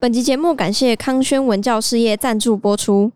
本集节目感谢康轩文教事业赞助播出。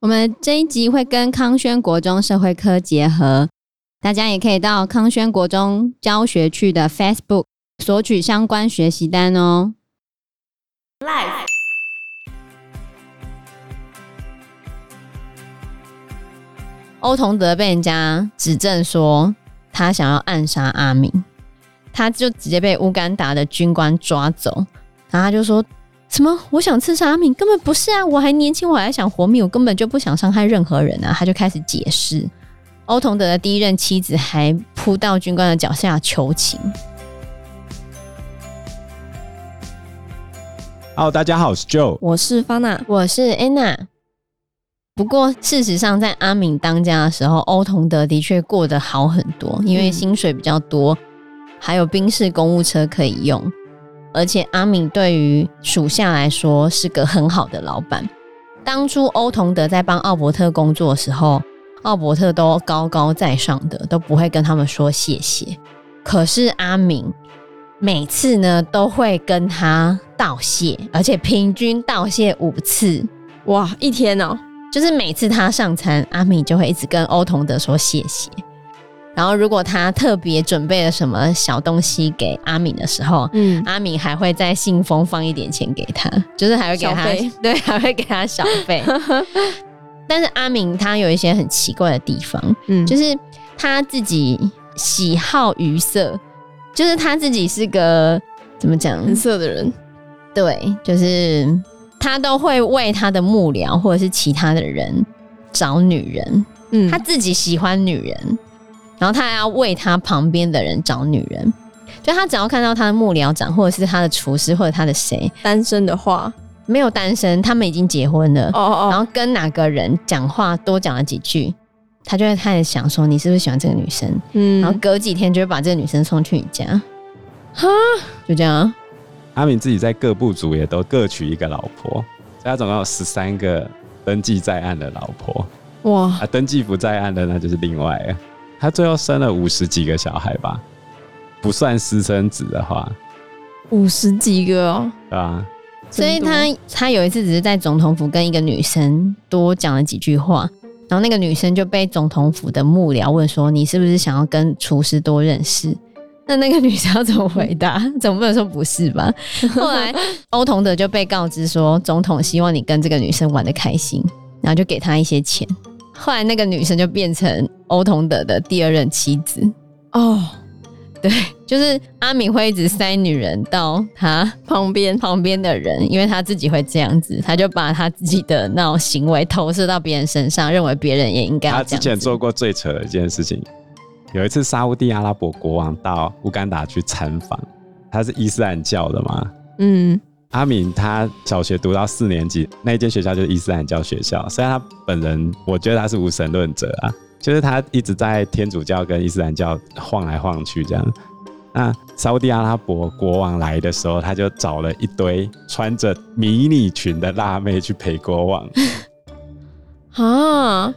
我们这一集会跟康轩国中社会科结合，大家也可以到康轩国中教学区的 Facebook 索取相关学习单哦。Live。欧同德被人家指证说他想要暗杀阿明，他就直接被乌干达的军官抓走，然后他就说。什么？我想刺杀阿敏，根本不是啊！我还年轻，我还想活命，我根本就不想伤害任何人啊！他就开始解释。欧同德的第一任妻子还扑到军官的脚下求情。Hello，大家好，我是 Joe，我是 Fana，我是 Anna。不过事实上，在阿敏当家的时候，欧同德的确过得好很多，因为薪水比较多，还有宾士公务车可以用。而且阿敏对于属下来说是个很好的老板。当初欧同德在帮奥伯特工作的时候，奥伯特都高高在上的，都不会跟他们说谢谢。可是阿敏每次呢都会跟他道谢，而且平均道谢五次。哇，一天哦，就是每次他上餐，阿敏就会一直跟欧同德说谢谢。然后，如果他特别准备了什么小东西给阿敏的时候，嗯，阿敏还会在信封放一点钱给他，就是还会给他，对，还会给他小费。但是阿敏他有一些很奇怪的地方，嗯，就是他自己喜好鱼色，就是他自己是个怎么讲？很色的人，对，就是他都会为他的幕僚或者是其他的人找女人，嗯，他自己喜欢女人。然后他还要为他旁边的人找女人，就他只要看到他的幕僚长，或者是他的厨师，或者他的谁单身的话，没有单身，他们已经结婚了。哦哦哦。然后跟哪个人讲话多讲了几句，他就会开始想说，你是不是喜欢这个女生？嗯。然后隔几天就会把这个女生送去你家。哈，就这样。阿敏自己在各部族也都各娶一个老婆，所以他总共有十三个登记在案的老婆。哇。啊，登记不在案的那就是另外。他最后生了五十几个小孩吧，不算私生子的话，五十几个哦，对啊，所以他他有一次只是在总统府跟一个女生多讲了几句话，然后那个女生就被总统府的幕僚问说：“你是不是想要跟厨师多认识？”那那个女生要怎么回答？总不能说不是吧？后来欧同德就被告知说，总统希望你跟这个女生玩的开心，然后就给他一些钱。后来那个女生就变成欧同德的第二任妻子哦，对，就是阿敏会一直塞女人到他旁边旁边的人，因为他自己会这样子，他就把他自己的那种行为投射到别人身上，认为别人也应该。他之前做过最扯的一件事情，有一次沙乌地阿拉伯国王到乌干达去参访，他是伊斯兰教的嘛，嗯。阿敏他小学读到四年级，那一间学校就是伊斯兰教学校。虽然他本人，我觉得他是无神论者啊，就是他一直在天主教跟伊斯兰教晃来晃去这样。那沙乌地阿拉伯国王来的时候，他就找了一堆穿着迷你裙的辣妹去陪国王。啊。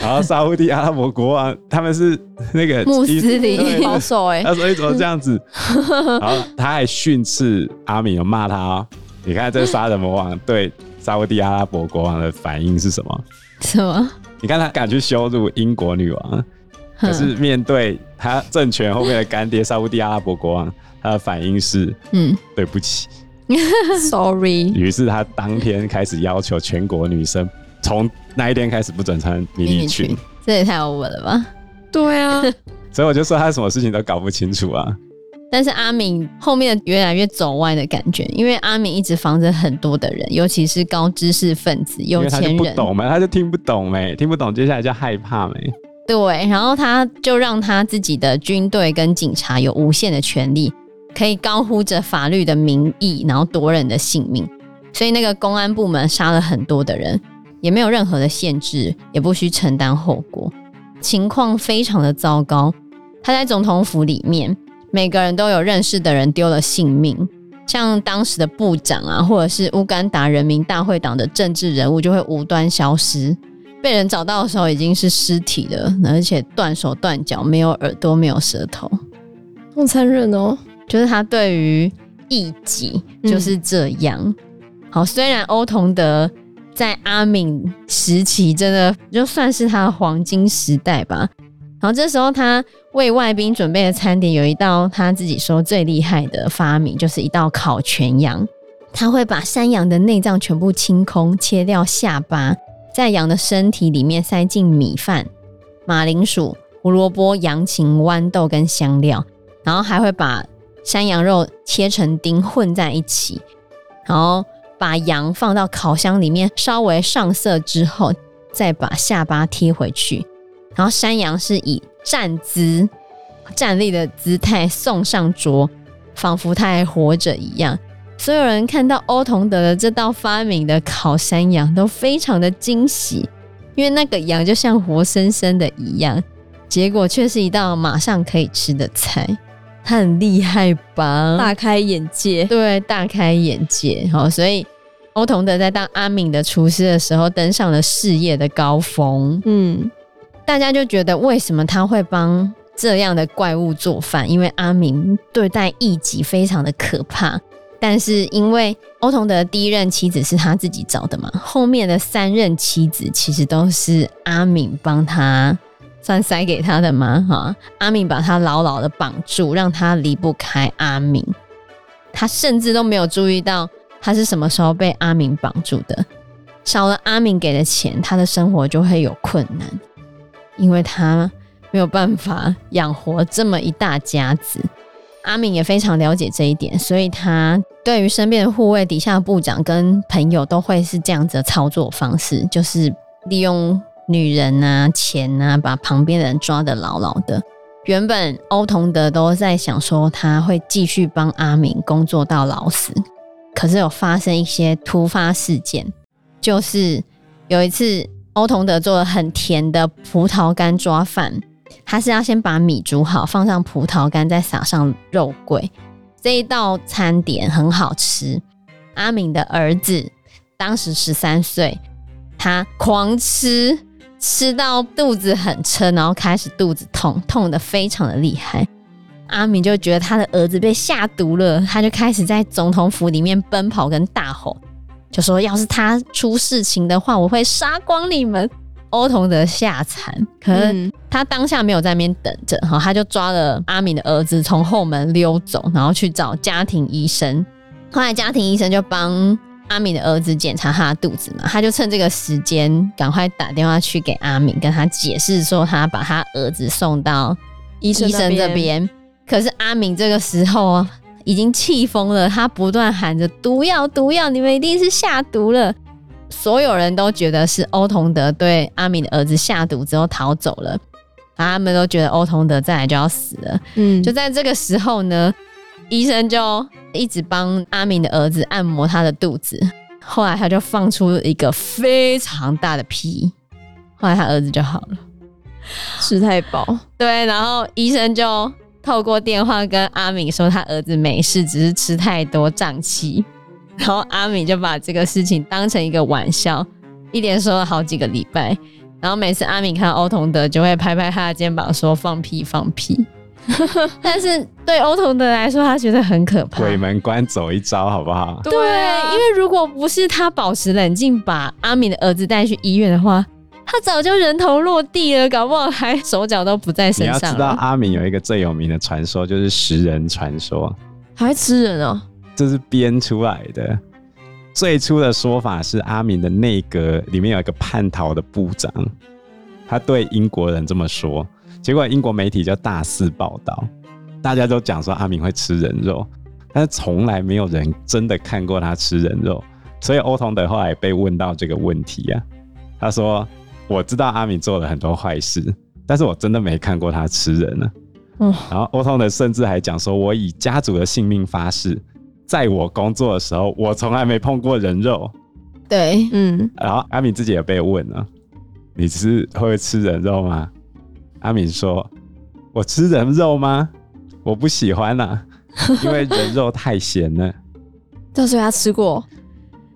然后沙乌地阿拉伯国王他们是那个穆斯林保守哎，他说你怎么这样子？然后他还训斥阿米，有骂他哦。你看这杀人魔王对沙乌地阿拉伯国王的反应是什么？什么？你看他敢去羞辱英国女王，可是面对他政权后面的干爹沙乌地阿拉伯国王，他的反应是嗯，对不起，sorry。于是他当天开始要求全国女生。从那一天开始不准穿迷你裙，这也太 over 了吧？对啊，所以我就说他什么事情都搞不清楚啊。但是阿敏后面越来越走歪的感觉，因为阿敏一直防着很多的人，尤其是高知识分子、有钱人。他不懂嘛，他就听不懂没，听不懂，接下来就害怕没。对，然后他就让他自己的军队跟警察有无限的权利，可以高呼着法律的名义，然后夺人的性命。所以那个公安部门杀了很多的人。也没有任何的限制，也不需承担后果，情况非常的糟糕。他在总统府里面，每个人都有认识的人丢了性命，像当时的部长啊，或者是乌干达人民大会党的政治人物，就会无端消失，被人找到的时候已经是尸体了，而且断手断脚，没有耳朵，没有舌头，好残忍哦！就是他对于异己就是这样。嗯好，虽然欧同德在阿敏时期真的就算是他的黄金时代吧。然后这时候他为外宾准备的餐点有一道他自己说最厉害的发明，就是一道烤全羊。他会把山羊的内脏全部清空，切掉下巴，在羊的身体里面塞进米饭、马铃薯、胡萝卜、洋芹、豌豆跟香料，然后还会把山羊肉切成丁混在一起，然后把羊放到烤箱里面稍微上色之后，再把下巴贴回去，然后山羊是以站姿、站立的姿态送上桌，仿佛它还活着一样。所有人看到欧同德的这道发明的烤山羊都非常的惊喜，因为那个羊就像活生生的一样，结果却是一道马上可以吃的菜，他很厉害吧？大开眼界，对，大开眼界。好，所以欧同德在当阿敏的厨师的时候，登上了事业的高峰。嗯，大家就觉得为什么他会帮这样的怪物做饭？因为阿敏对待异己非常的可怕。但是因为欧同德的第一任妻子是他自己找的嘛，后面的三任妻子其实都是阿敏帮他算塞给他的吗，哈，阿敏把他牢牢的绑住，让他离不开阿敏，他甚至都没有注意到他是什么时候被阿敏绑住的。少了阿敏给的钱，他的生活就会有困难，因为他没有办法养活这么一大家子。阿敏也非常了解这一点，所以他对于身边的护卫、底下的部长跟朋友都会是这样子的操作方式，就是利用女人啊、钱啊，把旁边的人抓得牢牢的。原本欧同德都在想说他会继续帮阿敏工作到老死，可是有发生一些突发事件，就是有一次欧同德做了很甜的葡萄干抓饭。他是要先把米煮好，放上葡萄干，再撒上肉桂。这一道餐点很好吃。阿敏的儿子当时十三岁，他狂吃，吃到肚子很撑，然后开始肚子痛，痛的非常的厉害。阿敏就觉得他的儿子被下毒了，他就开始在总统府里面奔跑跟大吼，就说：“要是他出事情的话，我会杀光你们。”欧同德吓惨，可是他当下没有在那边等着，哈，他就抓了阿敏的儿子从后门溜走，然后去找家庭医生。后来家庭医生就帮阿敏的儿子检查他的肚子嘛，他就趁这个时间赶快打电话去给阿敏，跟他解释说他把他儿子送到医生这边。可是阿敏这个时候已经气疯了，他不断喊着毒药毒药，你们一定是下毒了。所有人都觉得是欧同德对阿敏的儿子下毒之后逃走了，他们都觉得欧同德再来就要死了。嗯，就在这个时候呢，医生就一直帮阿敏的儿子按摩他的肚子，后来他就放出一个非常大的屁，后来他儿子就好了，吃太饱。对，然后医生就透过电话跟阿敏说，他儿子没事，只是吃太多胀气。然后阿敏就把这个事情当成一个玩笑，一连说了好几个礼拜。然后每次阿敏看到欧同德，就会拍拍他的肩膀说：“放屁，放屁。” 但是对欧童德来说，他觉得很可怕。鬼门关走一遭，好不好？对，因为如果不是他保持冷静，把阿敏的儿子带去医院的话，他早就人头落地了，搞不好还手脚都不在身上。你要知道，阿敏有一个最有名的传说，就是食人传说，还吃人哦。这是编出来的。最初的说法是阿敏的内阁里面有一个叛逃的部长，他对英国人这么说，结果英国媒体就大肆报道，大家都讲说阿明会吃人肉，但是从来没有人真的看过他吃人肉。所以欧同德后来被问到这个问题啊，他说：“我知道阿明做了很多坏事，但是我真的没看过他吃人呢。”嗯，然后欧同德甚至还讲说：“我以家族的性命发誓。”在我工作的时候，我从来没碰过人肉。对，嗯。然后阿敏自己也被问了：“你是会吃人肉吗？”阿敏说：“我吃人肉吗？我不喜欢啊，因为人肉太咸了。”但是他吃过？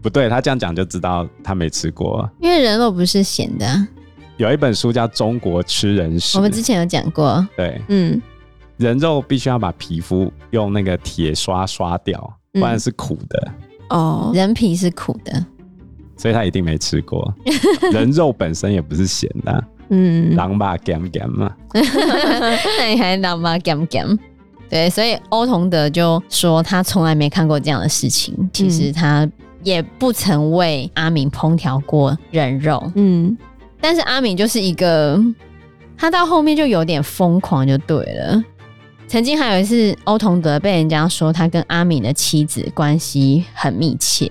不对，他这样讲就知道他没吃过。因为人肉不是咸的。有一本书叫《中国吃人史》，我们之前有讲过。对，嗯，人肉必须要把皮肤用那个铁刷刷掉。不然是苦的哦，人皮是苦的，所以他一定没吃过。人肉本身也不是咸的、啊，嗯，狼吧咸咸嘛，那你还狼吧咸咸？对，所以欧同德就说他从来没看过这样的事情。其实他也不曾为阿敏烹调过人肉，嗯，但是阿敏就是一个，他到后面就有点疯狂，就对了。曾经还有一次，欧同德被人家说他跟阿敏的妻子关系很密切，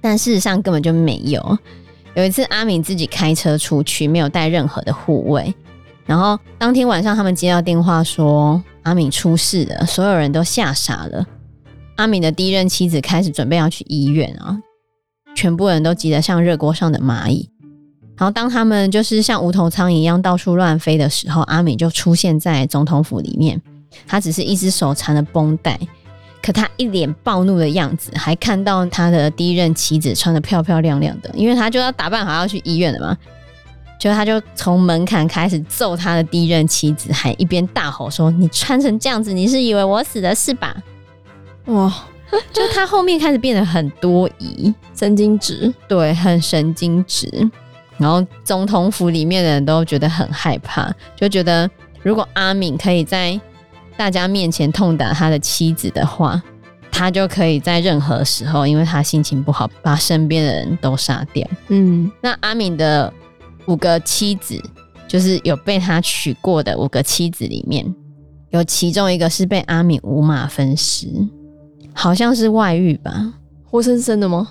但事实上根本就没有。有一次，阿敏自己开车出去，没有带任何的护卫，然后当天晚上他们接到电话说阿敏出事了，所有人都吓傻了。阿敏的第一任妻子开始准备要去医院啊，全部人都急得像热锅上的蚂蚁。然后当他们就是像无头苍蝇一样到处乱飞的时候，阿敏就出现在总统府里面。他只是一只手缠着绷带，可他一脸暴怒的样子，还看到他的第一任妻子穿的漂漂亮亮的，因为他就要打扮好要去医院了嘛。就他就从门槛开始揍他的第一任妻子，还一边大吼说：“你穿成这样子，你是以为我死了是吧？”哇！就他后面开始变得很多疑，神经质，对，很神经质。然后总统府里面的人都觉得很害怕，就觉得如果阿敏可以在大家面前痛打他的妻子的话，他就可以在任何时候，因为他心情不好，把身边的人都杀掉。嗯，那阿敏的五个妻子，就是有被他娶过的五个妻子里面，有其中一个是被阿敏五马分尸，好像是外遇吧？活生生的吗？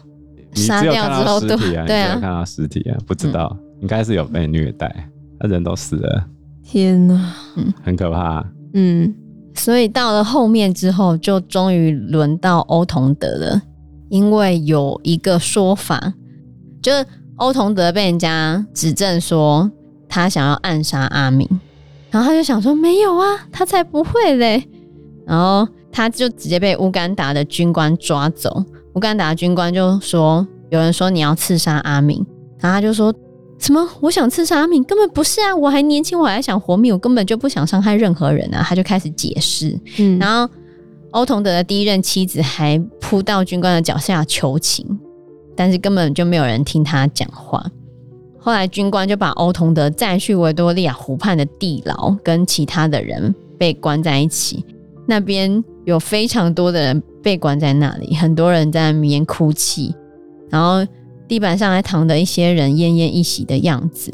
杀掉之后，对对啊，看到尸体啊，不知道，嗯、应该是有被虐待，他人都死了。天哪，嗯，很可怕。嗯。所以到了后面之后，就终于轮到欧同德了。因为有一个说法，就是欧同德被人家指证说他想要暗杀阿敏，然后他就想说没有啊，他才不会嘞。然后他就直接被乌干达的军官抓走。乌干达军官就说有人说你要刺杀阿敏，然后他就说。什么？我想刺杀阿敏？根本不是啊！我还年轻，我还想活命，我根本就不想伤害任何人啊！他就开始解释，嗯，然后欧同德的第一任妻子还扑到军官的脚下求情，但是根本就没有人听他讲话。后来军官就把欧同德载去维多利亚湖畔的地牢，跟其他的人被关在一起。那边有非常多的人被关在那里，很多人在那边哭泣，然后。地板上还躺着一些人奄奄一息的样子，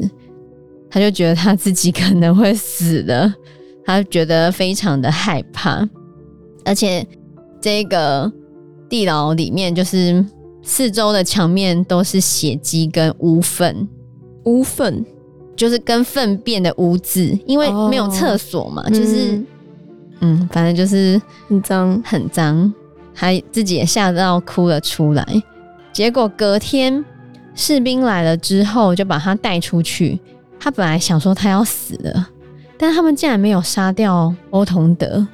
他就觉得他自己可能会死了，他觉得非常的害怕，而且这个地牢里面就是四周的墙面都是血迹跟污粪，污粪？就是跟粪便的污渍，因为没有厕所嘛，哦、就是嗯，嗯，反正就是很脏。很脏，还自己也吓到哭了出来。结果隔天士兵来了之后，就把他带出去。他本来想说他要死了，但他们竟然没有杀掉欧同德，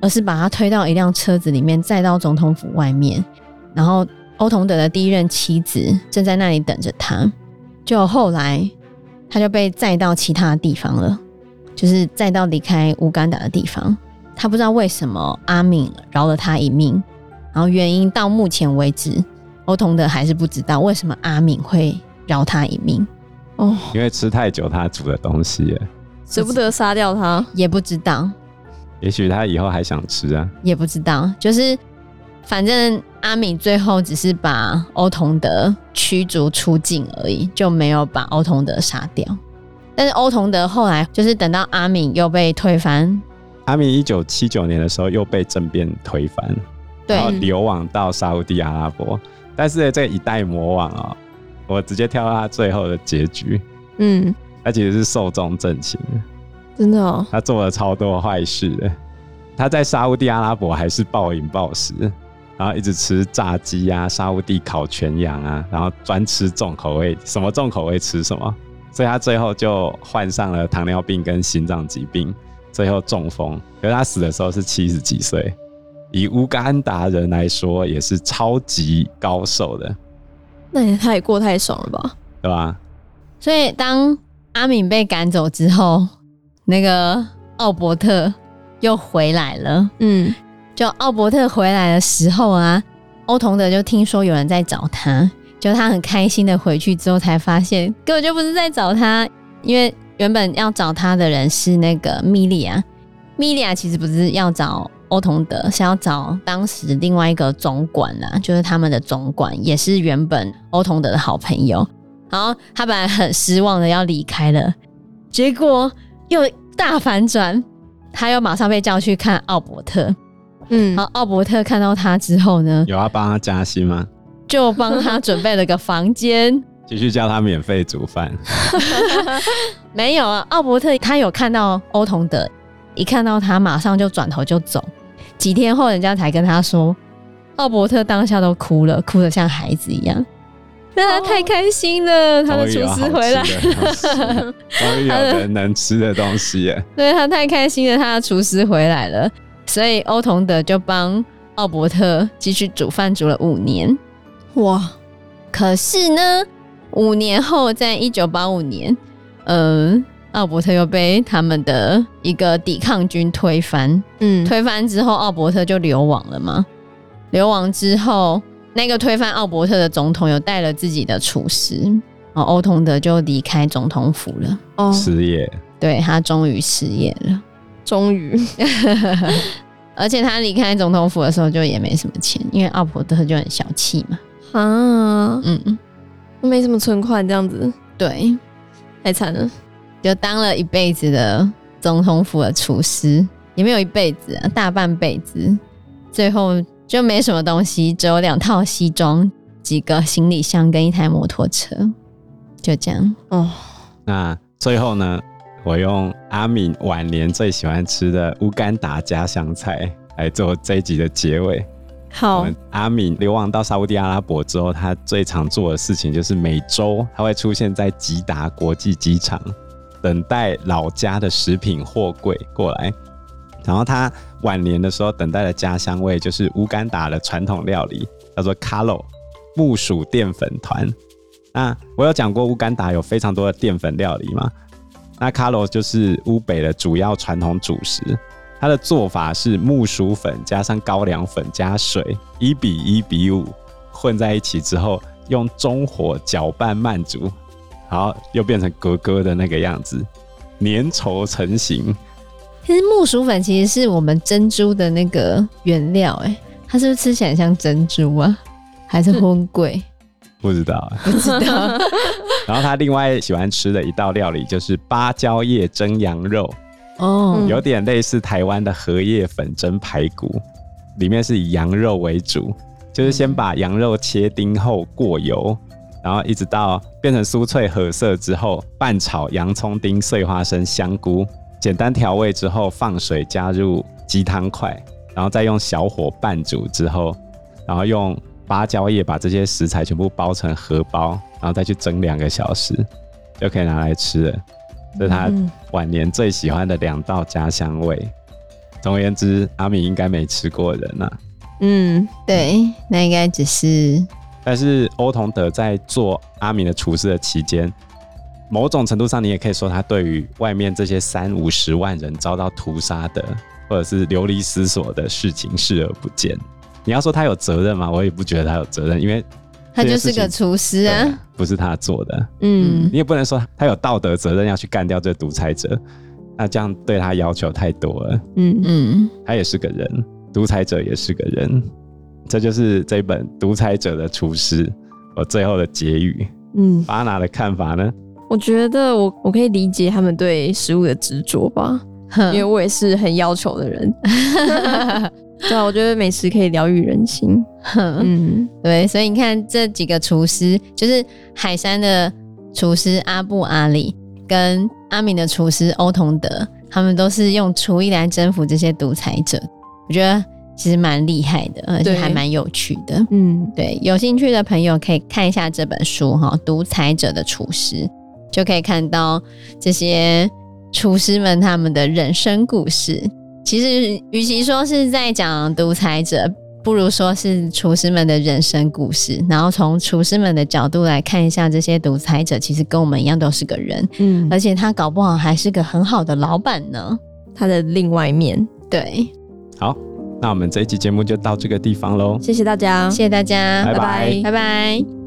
而是把他推到一辆车子里面，载到总统府外面。然后欧同德的第一任妻子正在那里等着他。就后来他就被载到其他地方了，就是载到离开乌干达的地方。他不知道为什么阿敏饶了他一命，然后原因到目前为止。欧同德还是不知道为什么阿敏会饶他一命哦，因为吃太久他煮的东西，舍不得杀掉他，也不知道。也许他以后还想吃啊，也不知道。就是反正阿敏最后只是把欧同德驱逐出境而已，就没有把欧同德杀掉。但是欧同德后来就是等到阿敏又被推翻，阿敏一九七九年的时候又被政变推翻，对，然后流亡到沙乌地阿拉伯。但是这个一代魔王啊、喔，我直接跳到他最后的结局。嗯，他其实是寿终正寝，真的哦。他做了超多坏事的。他在沙乌地阿拉伯还是暴饮暴食，然后一直吃炸鸡啊、沙乌地烤全羊啊，然后专吃重口味，什么重口味吃什么。所以他最后就患上了糖尿病跟心脏疾病，最后中风。可是他死的时候是七十几岁。以乌干达人来说，也是超级高手的。那也他也过太爽了吧？对吧？所以当阿敏被赶走之后，那个奥伯特又回来了。嗯，就奥伯特回来的时候啊，欧同德就听说有人在找他，就他很开心的回去之后，才发现根本就不是在找他，因为原本要找他的人是那个米莉亚，米莉亚其实不是要找欧同德，是要找当时另外一个总管啊，就是他们的总管，也是原本欧同德的好朋友。然后他本来很失望的要离开了，结果又大反转，他又马上被叫去看奥伯特。嗯，然后奥伯特看到他之后呢，有要帮他加薪吗？就帮他准备了个房间，继续叫他免费煮饭。没有啊，奥伯特他有看到欧同德，一看到他马上就转头就走。几天后，人家才跟他说，奥伯特当下都哭了，哭得像孩子一样。那他太开心了，他的厨师回来了，终于有人能吃的东西耶。对，他太开心了，他的厨师回来了。所以欧同德就帮奥伯特继续煮饭，煮了五年。哇！可是呢，五年后，在一九八五年，嗯，奥伯特又被他们的一个抵抗军推翻。嗯，推翻之后，奥伯特就流亡了嘛。流亡之后，那个推翻奥伯特的总统有带了自己的厨师，然后欧同德就离开总统府了。哦，失业。对，他终于失业了。终于，而且他离开总统府的时候就也没什么钱，因为奥伯特就很小气嘛。啊，嗯嗯，没什么存款这样子，对，太惨了。就当了一辈子的总统府的厨师，也没有一辈子啊，大半辈子，最后就没什么东西，只有两套西装、几个行李箱跟一台摩托车，就这样。哦，那最后呢？我用阿敏晚年最喜欢吃的乌干达家乡菜来做这一集的结尾。好，阿敏流亡到沙乌地阿拉伯之后，他最常做的事情就是每周他会出现在吉达国际机场，等待老家的食品货柜过来。然后他晚年的时候等待的家乡味就是乌干达的传统料理，叫做卡洛木薯淀粉团。那我有讲过乌干达有非常多的淀粉料理吗？那卡罗就是乌北的主要传统主食，它的做法是木薯粉加上高粱粉加水，一比一比五混在一起之后，用中火搅拌慢煮，然后又变成格格的那个样子，粘稠成型。其实木薯粉其实是我们珍珠的那个原料，哎，它是不是吃起来像珍珠啊？还是荤贵？不知道，不知道。然后他另外喜欢吃的一道料理就是芭蕉叶蒸羊肉，哦，有点类似台湾的荷叶粉蒸排骨，里面是以羊肉为主，就是先把羊肉切丁后过油，然后一直到变成酥脆褐色之后，拌炒洋葱丁、碎花生、香菇，简单调味之后放水加入鸡汤块，然后再用小火拌煮之后，然后用。芭蕉叶把这些食材全部包成荷包，然后再去蒸两个小时，就可以拿来吃了。这是他晚年最喜欢的两道家乡味。总而言之，阿敏应该没吃过人呐、啊。嗯，对，那应该只是。但是欧同德在做阿明的厨师的期间，某种程度上，你也可以说他对于外面这些三五十万人遭到屠杀的，或者是流离失所的事情视而不见。你要说他有责任吗？我也不觉得他有责任，因为他就是个厨师啊，不是他做的。嗯，你也不能说他有道德责任要去干掉这独裁者，那这样对他要求太多了。嗯嗯，他也是个人，独裁者也是个人，这就是这本《独裁者的厨师》我最后的结语。嗯，巴拿的看法呢？我觉得我我可以理解他们对食物的执着吧，因为我也是很要求的人。对啊，我觉得美食可以疗愈人心。嗯，对，所以你看这几个厨师，就是海山的厨师阿布阿里跟阿敏的厨师欧同德，他们都是用厨艺来征服这些独裁者。我觉得其实蛮厉害的，而且还蛮有趣的。嗯，对，有兴趣的朋友可以看一下这本书哈，《独裁者的厨师》，就可以看到这些厨师们他们的人生故事。其实，与其说是在讲独裁者，不如说是厨师们的人生故事。然后从厨师们的角度来看一下，这些独裁者其实跟我们一样都是个人，嗯，而且他搞不好还是个很好的老板呢。他的另外一面，对。好，那我们这一期节目就到这个地方喽，谢谢大家，谢谢大家，拜拜，拜拜。